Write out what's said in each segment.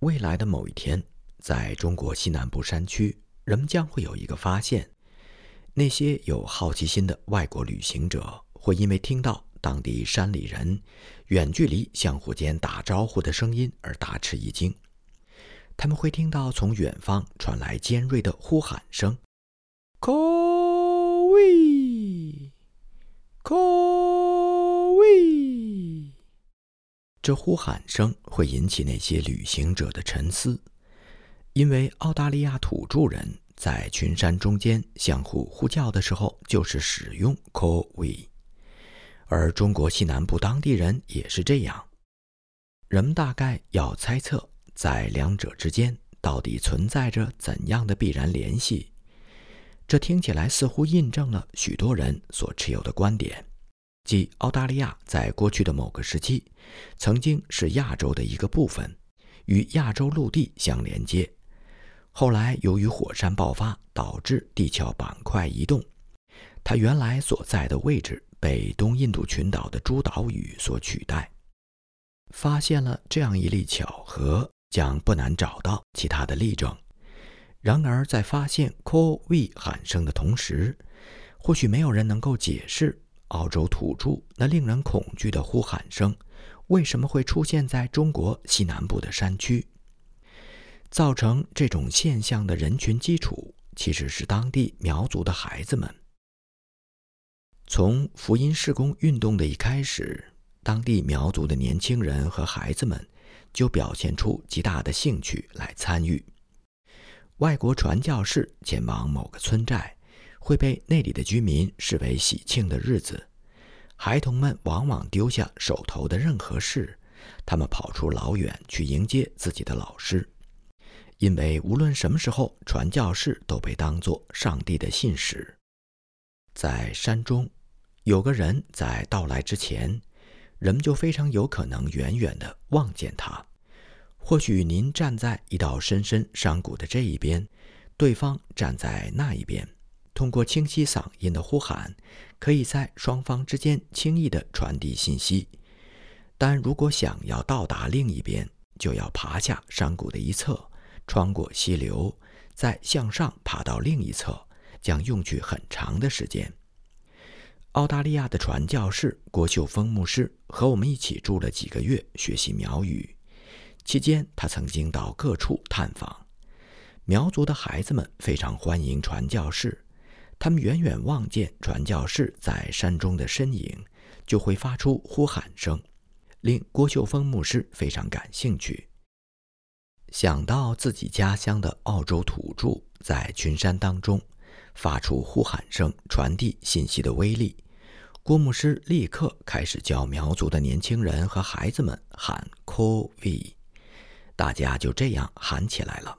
未来的某一天，在中国西南部山区，人们将会有一个发现：那些有好奇心的外国旅行者会因为听到当地山里人远距离相互间打招呼的声音而大吃一惊。他们会听到从远方传来尖锐的呼喊声 c a w 这呼喊声会引起那些旅行者的沉思，因为澳大利亚土著人在群山中间相互呼叫的时候，就是使用 “call we”，而中国西南部当地人也是这样。人们大概要猜测，在两者之间到底存在着怎样的必然联系。这听起来似乎印证了许多人所持有的观点。即澳大利亚在过去的某个时期，曾经是亚洲的一个部分，与亚洲陆地相连接。后来由于火山爆发导致地壳板块移动，它原来所在的位置被东印度群岛的诸岛屿所取代。发现了这样一例巧合，将不难找到其他的例证。然而，在发现 “call we” 喊声的同时，或许没有人能够解释。澳洲土著那令人恐惧的呼喊声，为什么会出现在中国西南部的山区？造成这种现象的人群基础其实是当地苗族的孩子们。从福音事工运动的一开始，当地苗族的年轻人和孩子们就表现出极大的兴趣来参与。外国传教士前往某个村寨。会被那里的居民视为喜庆的日子，孩童们往往丢下手头的任何事，他们跑出老远去迎接自己的老师，因为无论什么时候，传教士都被当作上帝的信使。在山中，有个人在到来之前，人们就非常有可能远远地望见他。或许您站在一道深深山谷的这一边，对方站在那一边。通过清晰嗓音的呼喊，可以在双方之间轻易地传递信息。但如果想要到达另一边，就要爬下山谷的一侧，穿过溪流，再向上爬到另一侧，将用去很长的时间。澳大利亚的传教士郭秀峰牧师和我们一起住了几个月，学习苗语。期间，他曾经到各处探访。苗族的孩子们非常欢迎传教士。他们远远望见传教士在山中的身影，就会发出呼喊声，令郭秀峰牧师非常感兴趣。想到自己家乡的澳洲土著在群山当中发出呼喊声，传递信息的威力，郭牧师立刻开始教苗族的年轻人和孩子们喊 “call we”，大家就这样喊起来了。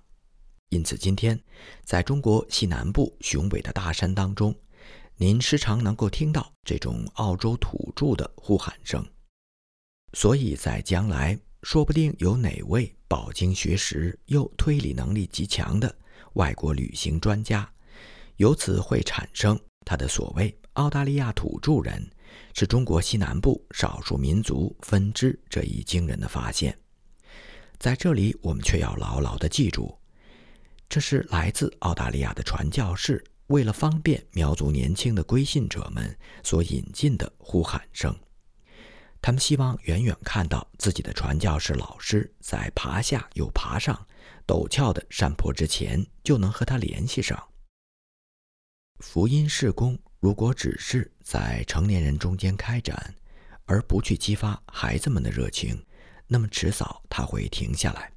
因此，今天在中国西南部雄伟的大山当中，您时常能够听到这种澳洲土著的呼喊声。所以在将来，说不定有哪位饱经学识又推理能力极强的外国旅行专家，由此会产生他的所谓澳大利亚土著人是中国西南部少数民族分支这一惊人的发现。在这里，我们却要牢牢地记住。这是来自澳大利亚的传教士为了方便苗族年轻的归信者们所引进的呼喊声。他们希望远远看到自己的传教士老师在爬下又爬上陡峭的山坡之前，就能和他联系上。福音事工如果只是在成年人中间开展，而不去激发孩子们的热情，那么迟早他会停下来。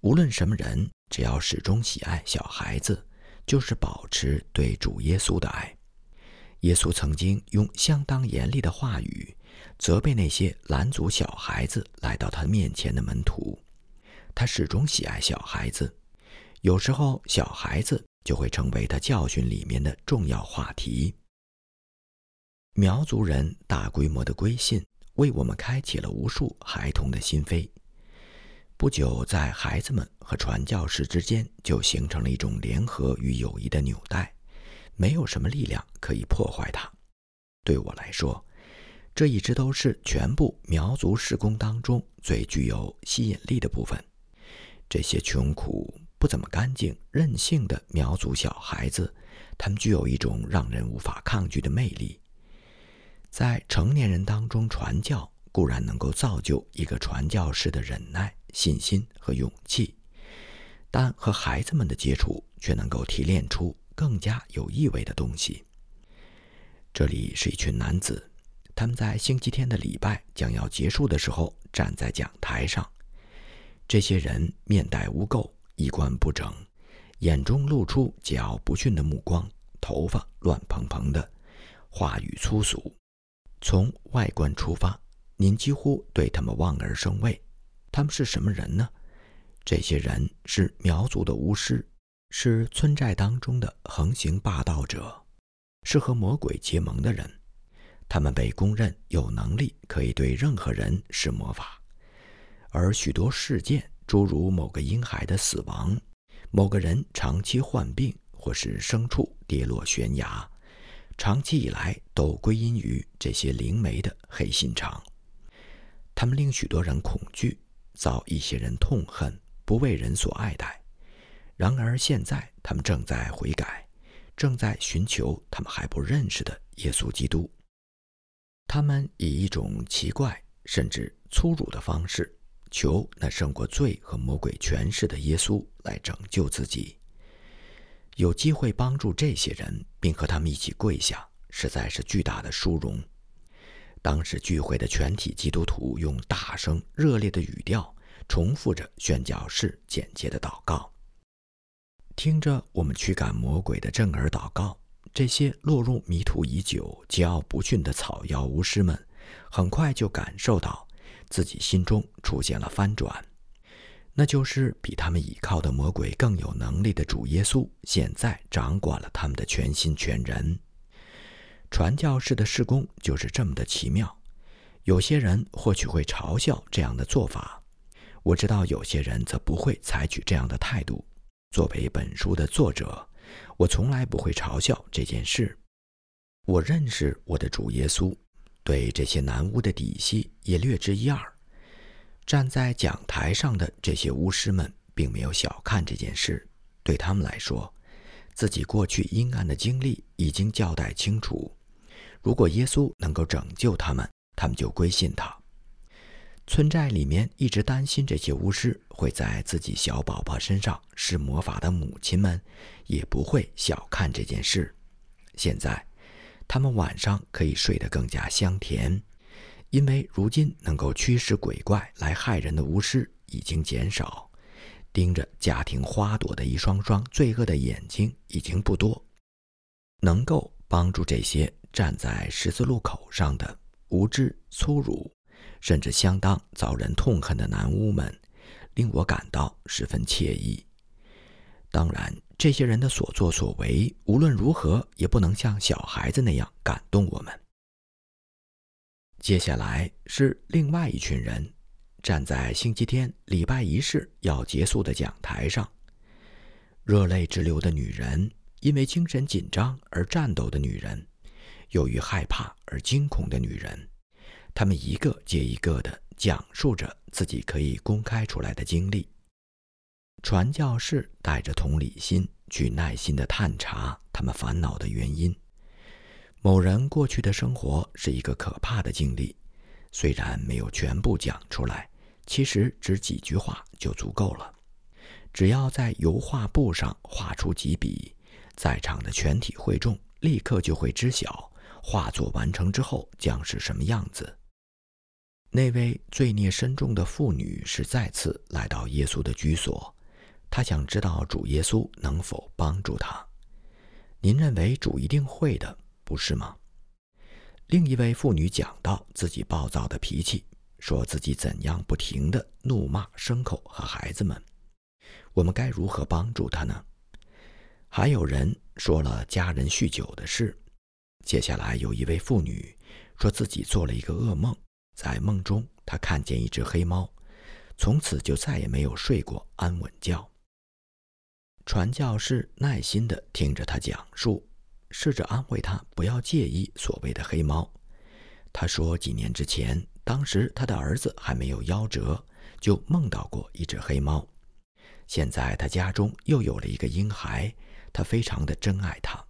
无论什么人。只要始终喜爱小孩子，就是保持对主耶稣的爱。耶稣曾经用相当严厉的话语责备那些拦阻小孩子来到他面前的门徒。他始终喜爱小孩子，有时候小孩子就会成为他教训里面的重要话题。苗族人大规模的归信，为我们开启了无数孩童的心扉。不久，在孩子们和传教士之间就形成了一种联合与友谊的纽带，没有什么力量可以破坏它。对我来说，这一直都是全部苗族施工当中最具有吸引力的部分，这些穷苦、不怎么干净、任性的苗族小孩子，他们具有一种让人无法抗拒的魅力。在成年人当中传教，固然能够造就一个传教士的忍耐、信心和勇气，但和孩子们的接触却能够提炼出更加有意味的东西。这里是一群男子，他们在星期天的礼拜将要结束的时候，站在讲台上。这些人面带污垢，衣冠不整，眼中露出桀骜不驯的目光，头发乱蓬蓬的，话语粗俗。从外观出发，您几乎对他们望而生畏。他们是什么人呢？这些人是苗族的巫师，是村寨当中的横行霸道者，是和魔鬼结盟的人。他们被公认有能力，可以对任何人施魔法。而许多事件，诸如某个婴孩的死亡、某个人长期患病，或是牲畜跌落悬崖，长期以来都归因于这些灵媒的黑心肠。他们令许多人恐惧，遭一些人痛恨，不为人所爱戴。然而现在，他们正在悔改，正在寻求他们还不认识的耶稣基督。他们以一种奇怪甚至粗鲁的方式。求那胜过罪和魔鬼权势的耶稣来拯救自己。有机会帮助这些人，并和他们一起跪下，实在是巨大的殊荣。当时聚会的全体基督徒用大声、热烈的语调重复着宣教士简洁的祷告。听着我们驱赶魔鬼的震耳祷告，这些落入迷途已久、桀骜不驯的草药巫师们，很快就感受到。自己心中出现了翻转，那就是比他们倚靠的魔鬼更有能力的主耶稣，现在掌管了他们的全心全人。传教士的事工就是这么的奇妙。有些人或许会嘲笑这样的做法，我知道有些人则不会采取这样的态度。作为本书的作者，我从来不会嘲笑这件事。我认识我的主耶稣。对这些男巫的底细也略知一二。站在讲台上的这些巫师们并没有小看这件事，对他们来说，自己过去阴暗的经历已经交代清楚。如果耶稣能够拯救他们，他们就归信他。村寨里面一直担心这些巫师会在自己小宝宝身上施魔法的母亲们，也不会小看这件事。现在。他们晚上可以睡得更加香甜，因为如今能够驱使鬼怪来害人的巫师已经减少，盯着家庭花朵的一双双罪恶的眼睛已经不多。能够帮助这些站在十字路口上的无知、粗鲁，甚至相当遭人痛恨的男巫们，令我感到十分惬意。当然。这些人的所作所为，无论如何也不能像小孩子那样感动我们。接下来是另外一群人，站在星期天礼拜仪式要结束的讲台上，热泪直流的女人，因为精神紧张而颤抖的女人，由于害怕而惊恐的女人，她们一个接一个地讲述着自己可以公开出来的经历。传教士带着同理心去耐心地探查他们烦恼的原因。某人过去的生活是一个可怕的经历，虽然没有全部讲出来，其实只几句话就足够了。只要在油画布上画出几笔，在场的全体会众立刻就会知晓画作完成之后将是什么样子。那位罪孽深重的妇女是再次来到耶稣的居所。她想知道主耶稣能否帮助她。您认为主一定会的，不是吗？另一位妇女讲到自己暴躁的脾气，说自己怎样不停地怒骂牲口和孩子们。我们该如何帮助他呢？还有人说了家人酗酒的事。接下来有一位妇女说自己做了一个噩梦，在梦中她看见一只黑猫，从此就再也没有睡过安稳觉。传教士耐心地听着他讲述，试着安慰他不要介意所谓的黑猫。他说，几年之前，当时他的儿子还没有夭折，就梦到过一只黑猫。现在他家中又有了一个婴孩，他非常的珍爱他。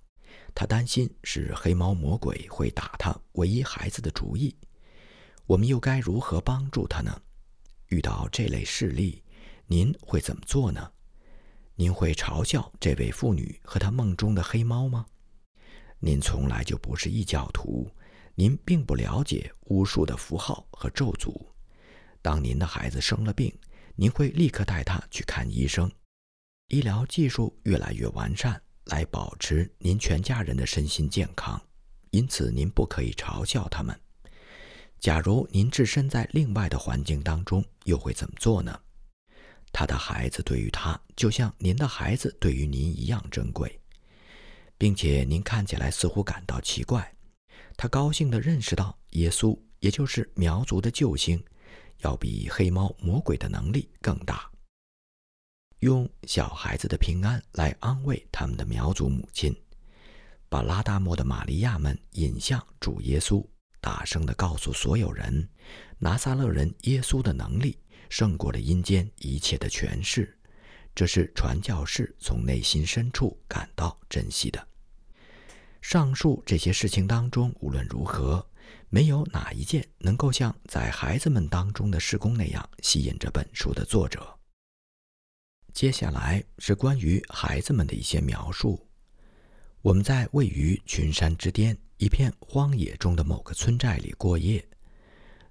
他担心是黑猫魔鬼会打他唯一孩子的主意。我们又该如何帮助他呢？遇到这类事例，您会怎么做呢？您会嘲笑这位妇女和她梦中的黑猫吗？您从来就不是异教徒，您并不了解巫术的符号和咒诅。当您的孩子生了病，您会立刻带他去看医生。医疗技术越来越完善，来保持您全家人的身心健康。因此，您不可以嘲笑他们。假如您置身在另外的环境当中，又会怎么做呢？他的孩子对于他，就像您的孩子对于您一样珍贵，并且您看起来似乎感到奇怪。他高兴地认识到，耶稣，也就是苗族的救星，要比黑猫魔鬼的能力更大。用小孩子的平安来安慰他们的苗族母亲，把拉达莫的玛利亚们引向主耶稣，大声地告诉所有人，拿撒勒人耶稣的能力。胜过了阴间一切的权势，这是传教士从内心深处感到珍惜的。上述这些事情当中，无论如何，没有哪一件能够像在孩子们当中的施工那样吸引着本书的作者。接下来是关于孩子们的一些描述。我们在位于群山之巅、一片荒野中的某个村寨里过夜。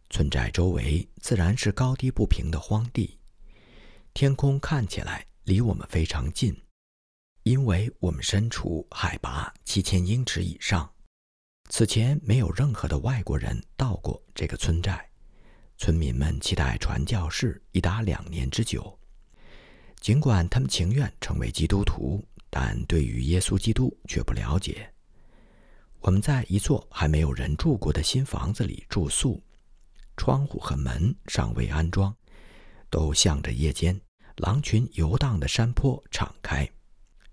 村寨周围自然是高低不平的荒地，天空看起来离我们非常近，因为我们身处海拔七千英尺以上。此前没有任何的外国人到过这个村寨，村民们期待传教士已达两年之久。尽管他们情愿成为基督徒，但对于耶稣基督却不了解。我们在一座还没有人住过的新房子里住宿。窗户和门尚未安装，都向着夜间狼群游荡的山坡敞开。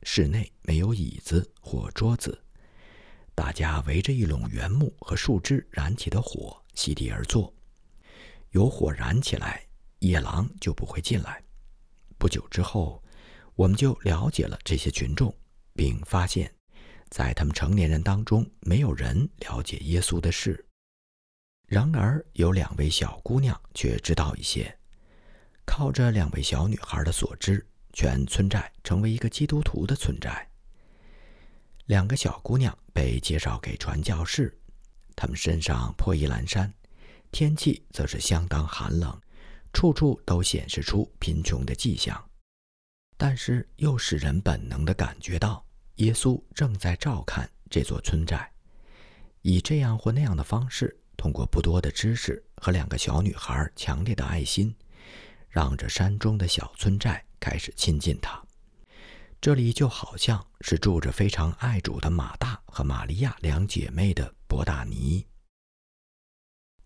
室内没有椅子或桌子，大家围着一垄原木和树枝燃起的火席地而坐。有火燃起来，野狼就不会进来。不久之后，我们就了解了这些群众，并发现，在他们成年人当中，没有人了解耶稣的事。然而，有两位小姑娘却知道一些。靠着两位小女孩的所知，全村寨成为一个基督徒的村寨。两个小姑娘被介绍给传教士，她们身上破衣烂衫，天气则是相当寒冷，处处都显示出贫穷的迹象。但是，又使人本能地感觉到耶稣正在照看这座村寨，以这样或那样的方式。通过不多的知识和两个小女孩强烈的爱心，让这山中的小村寨开始亲近他。这里就好像是住着非常爱主的马大和玛利亚两姐妹的博大尼。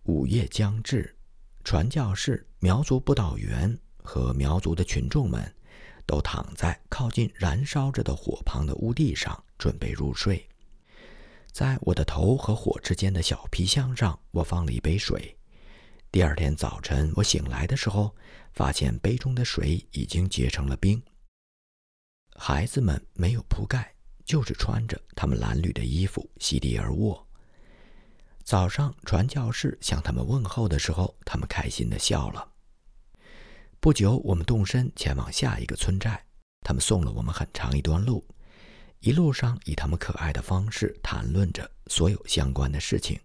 午夜将至，传教士、苗族布道员和苗族的群众们都躺在靠近燃烧着的火旁的屋地上，准备入睡。在我的头和火之间的小皮箱上，我放了一杯水。第二天早晨，我醒来的时候，发现杯中的水已经结成了冰。孩子们没有铺盖，就是穿着他们蓝绿的衣服席地而卧。早上，传教士向他们问候的时候，他们开心地笑了。不久，我们动身前往下一个村寨，他们送了我们很长一段路。一路上以他们可爱的方式谈论着所有相关的事情，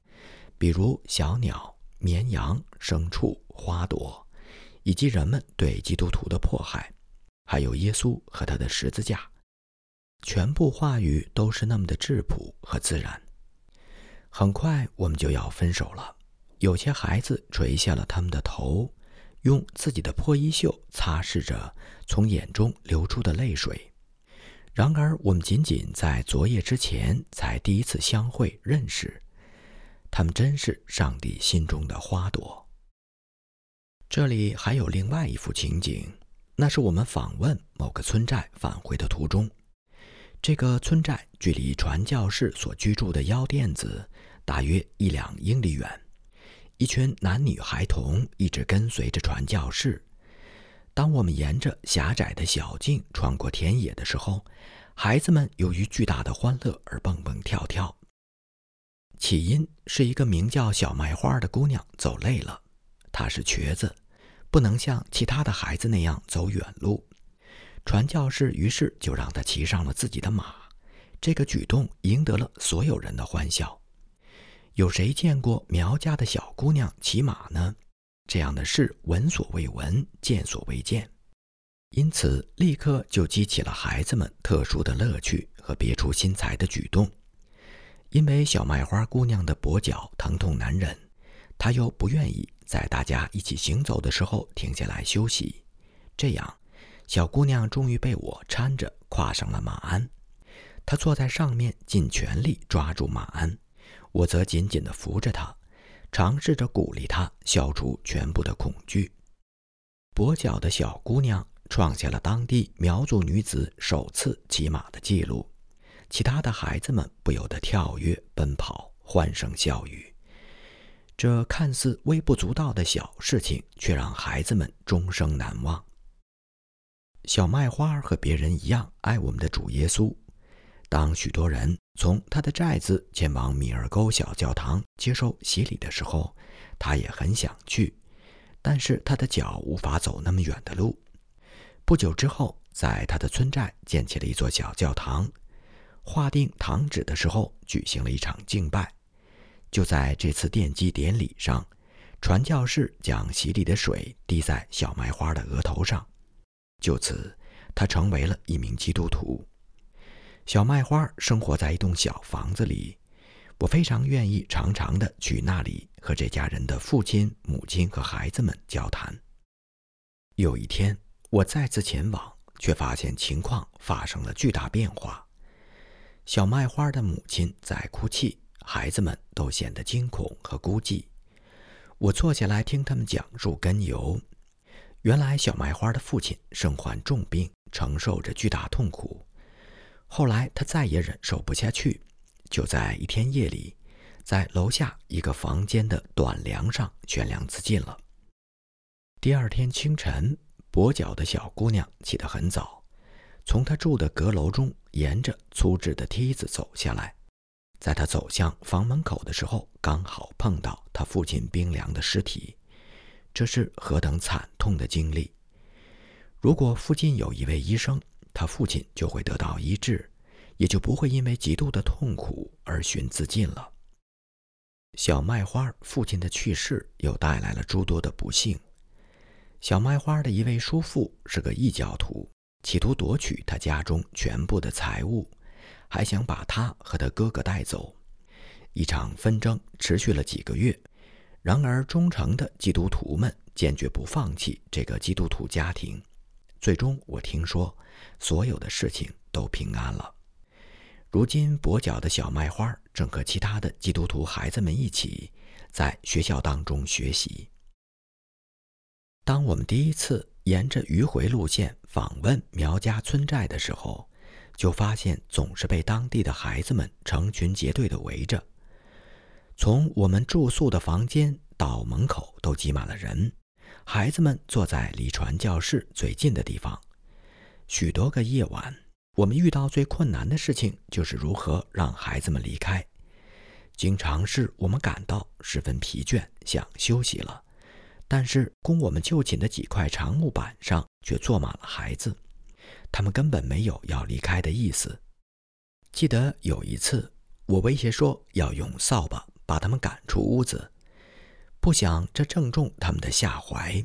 比如小鸟、绵羊、牲畜、花朵，以及人们对基督徒的迫害，还有耶稣和他的十字架。全部话语都是那么的质朴和自然。很快我们就要分手了。有些孩子垂下了他们的头，用自己的破衣袖擦拭着从眼中流出的泪水。然而，我们仅仅在昨夜之前才第一次相会认识，他们真是上帝心中的花朵。这里还有另外一幅情景，那是我们访问某个村寨返回的途中。这个村寨距离传教士所居住的腰垫子大约一两英里远，一群男女孩童一直跟随着传教士。当我们沿着狭窄的小径穿过田野的时候，孩子们由于巨大的欢乐而蹦蹦跳跳。起因是一个名叫小麦花的姑娘走累了，她是瘸子，不能像其他的孩子那样走远路。传教士于是就让她骑上了自己的马，这个举动赢得了所有人的欢笑。有谁见过苗家的小姑娘骑马呢？这样的事闻所未闻，见所未见，因此立刻就激起了孩子们特殊的乐趣和别出心裁的举动。因为小麦花姑娘的跛脚疼痛难忍，她又不愿意在大家一起行走的时候停下来休息，这样，小姑娘终于被我搀着跨上了马鞍。她坐在上面，尽全力抓住马鞍，我则紧紧地扶着她。尝试着鼓励她消除全部的恐惧。跛脚的小姑娘创下了当地苗族女子首次骑马的记录，其他的孩子们不由得跳跃、奔跑、欢声笑语。这看似微不足道的小事情，却让孩子们终生难忘。小麦花和别人一样爱我们的主耶稣。当许多人从他的寨子前往米尔沟小教堂接受洗礼的时候，他也很想去，但是他的脚无法走那么远的路。不久之后，在他的村寨建起了一座小教堂，划定堂址的时候举行了一场敬拜。就在这次奠基典礼上，传教士将洗礼的水滴在小麦花的额头上，就此，他成为了一名基督徒。小麦花生活在一栋小房子里，我非常愿意常常的去那里和这家人的父亲、母亲和孩子们交谈。有一天，我再次前往，却发现情况发生了巨大变化。小麦花的母亲在哭泣，孩子们都显得惊恐和孤寂。我坐下来听他们讲述根由。原来，小麦花的父亲身患重病，承受着巨大痛苦。后来他再也忍受不下去，就在一天夜里，在楼下一个房间的短梁上悬梁自尽了。第二天清晨，跛脚的小姑娘起得很早，从她住的阁楼中沿着粗制的梯子走下来，在她走向房门口的时候，刚好碰到她父亲冰凉的尸体。这是何等惨痛的经历！如果附近有一位医生。他父亲就会得到医治，也就不会因为极度的痛苦而寻自尽了。小麦花父亲的去世又带来了诸多的不幸。小麦花的一位叔父是个异教徒，企图夺取他家中全部的财物，还想把他和他哥哥带走。一场纷争持续了几个月，然而忠诚的基督徒们坚决不放弃这个基督徒家庭。最终，我听说。所有的事情都平安了。如今，跛脚的小麦花正和其他的基督徒孩子们一起在学校当中学习。当我们第一次沿着迂回路线访问苗家村寨的时候，就发现总是被当地的孩子们成群结队的围着。从我们住宿的房间到门口都挤满了人，孩子们坐在离传教室最近的地方。许多个夜晚，我们遇到最困难的事情就是如何让孩子们离开。经常是我们感到十分疲倦，想休息了，但是供我们就寝的几块长木板上却坐满了孩子，他们根本没有要离开的意思。记得有一次，我威胁说要用扫把把他们赶出屋子，不想这正中他们的下怀，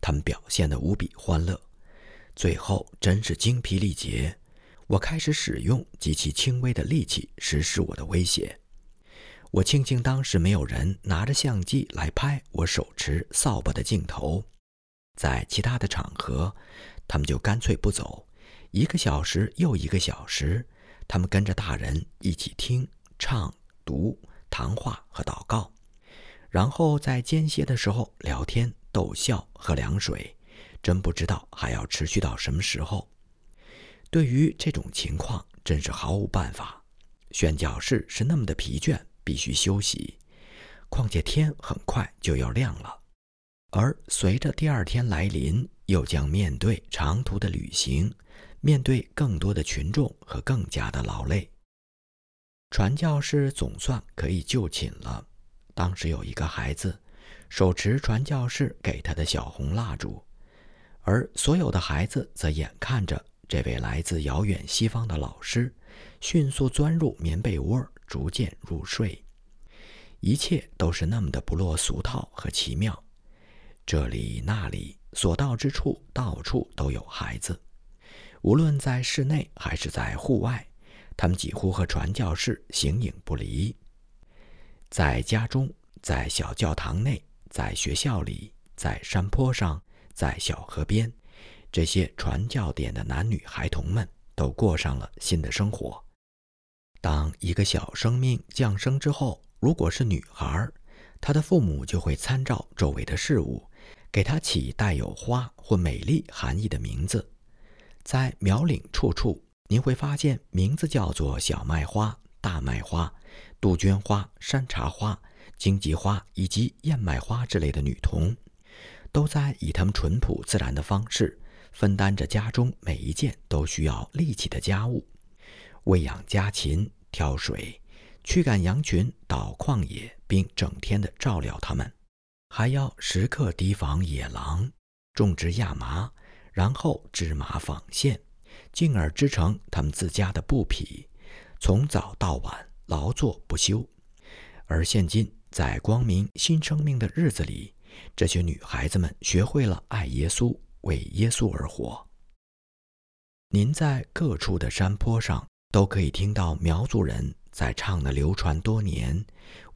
他们表现得无比欢乐。最后真是精疲力竭，我开始使用极其轻微的力气实施我的威胁。我庆幸当时没有人拿着相机来拍我手持扫把的镜头，在其他的场合，他们就干脆不走，一个小时又一个小时，他们跟着大人一起听、唱、读、谈话和祷告，然后在间歇的时候聊天、逗笑、喝凉水。真不知道还要持续到什么时候。对于这种情况，真是毫无办法。宣教士是那么的疲倦，必须休息。况且天很快就要亮了，而随着第二天来临，又将面对长途的旅行，面对更多的群众和更加的劳累。传教士总算可以就寝了。当时有一个孩子，手持传教士给他的小红蜡烛，而所有的孩子则眼看着这位来自遥远西方的老师，迅速钻入棉被窝，逐渐入睡。一切都是那么的不落俗套和奇妙。这里那里，所到之处，到处都有孩子，无论在室内还是在户外。他们几乎和传教士形影不离，在家中，在小教堂内，在学校里，在山坡上，在小河边，这些传教点的男女孩童们都过上了新的生活。当一个小生命降生之后，如果是女孩，她的父母就会参照周围的事物，给她起带有花或美丽含义的名字，在苗岭处处。您会发现，名字叫做小麦花、大麦花、杜鹃花、山茶花、荆棘花以及燕麦花之类的女童，都在以他们淳朴自然的方式，分担着家中每一件都需要力气的家务：喂养家禽、挑水、驱赶羊群到旷野，并整天的照料它们，还要时刻提防野狼，种植亚麻，然后织麻纺线。进而织成他们自家的布匹，从早到晚劳作不休。而现今，在光明新生命的日子里，这些女孩子们学会了爱耶稣，为耶稣而活。您在各处的山坡上都可以听到苗族人在唱的流传多年、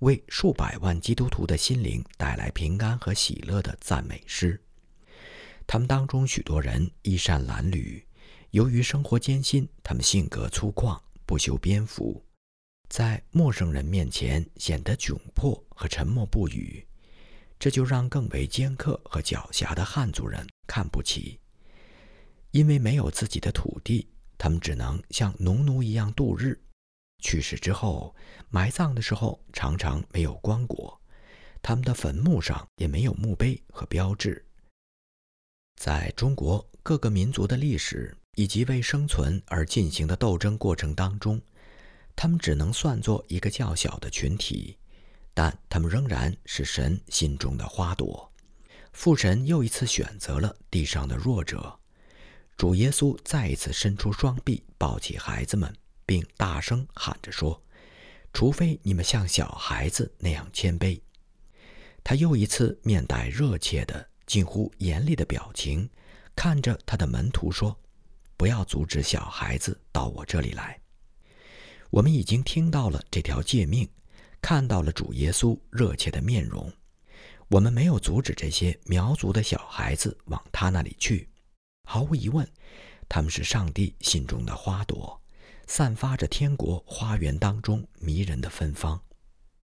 为数百万基督徒的心灵带来平安和喜乐的赞美诗。他们当中许多人衣衫褴褛。由于生活艰辛，他们性格粗犷，不修边幅，在陌生人面前显得窘迫和沉默不语，这就让更为尖刻和狡黠的汉族人看不起。因为没有自己的土地，他们只能像农奴一样度日。去世之后，埋葬的时候常常没有棺椁，他们的坟墓上也没有墓碑和标志。在中国各个民族的历史。以及为生存而进行的斗争过程当中，他们只能算作一个较小的群体，但他们仍然是神心中的花朵。父神又一次选择了地上的弱者，主耶稣再一次伸出双臂抱起孩子们，并大声喊着说：“除非你们像小孩子那样谦卑。”他又一次面带热切的、近乎严厉的表情，看着他的门徒说。不要阻止小孩子到我这里来。我们已经听到了这条诫命，看到了主耶稣热切的面容。我们没有阻止这些苗族的小孩子往他那里去。毫无疑问，他们是上帝心中的花朵，散发着天国花园当中迷人的芬芳。